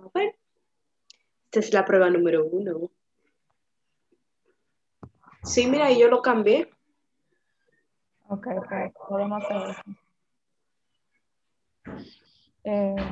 a. Esta es la prueba número uno. Sí, mira, yo lo cambié. Ok, ok, podemos hacer eso. Eh,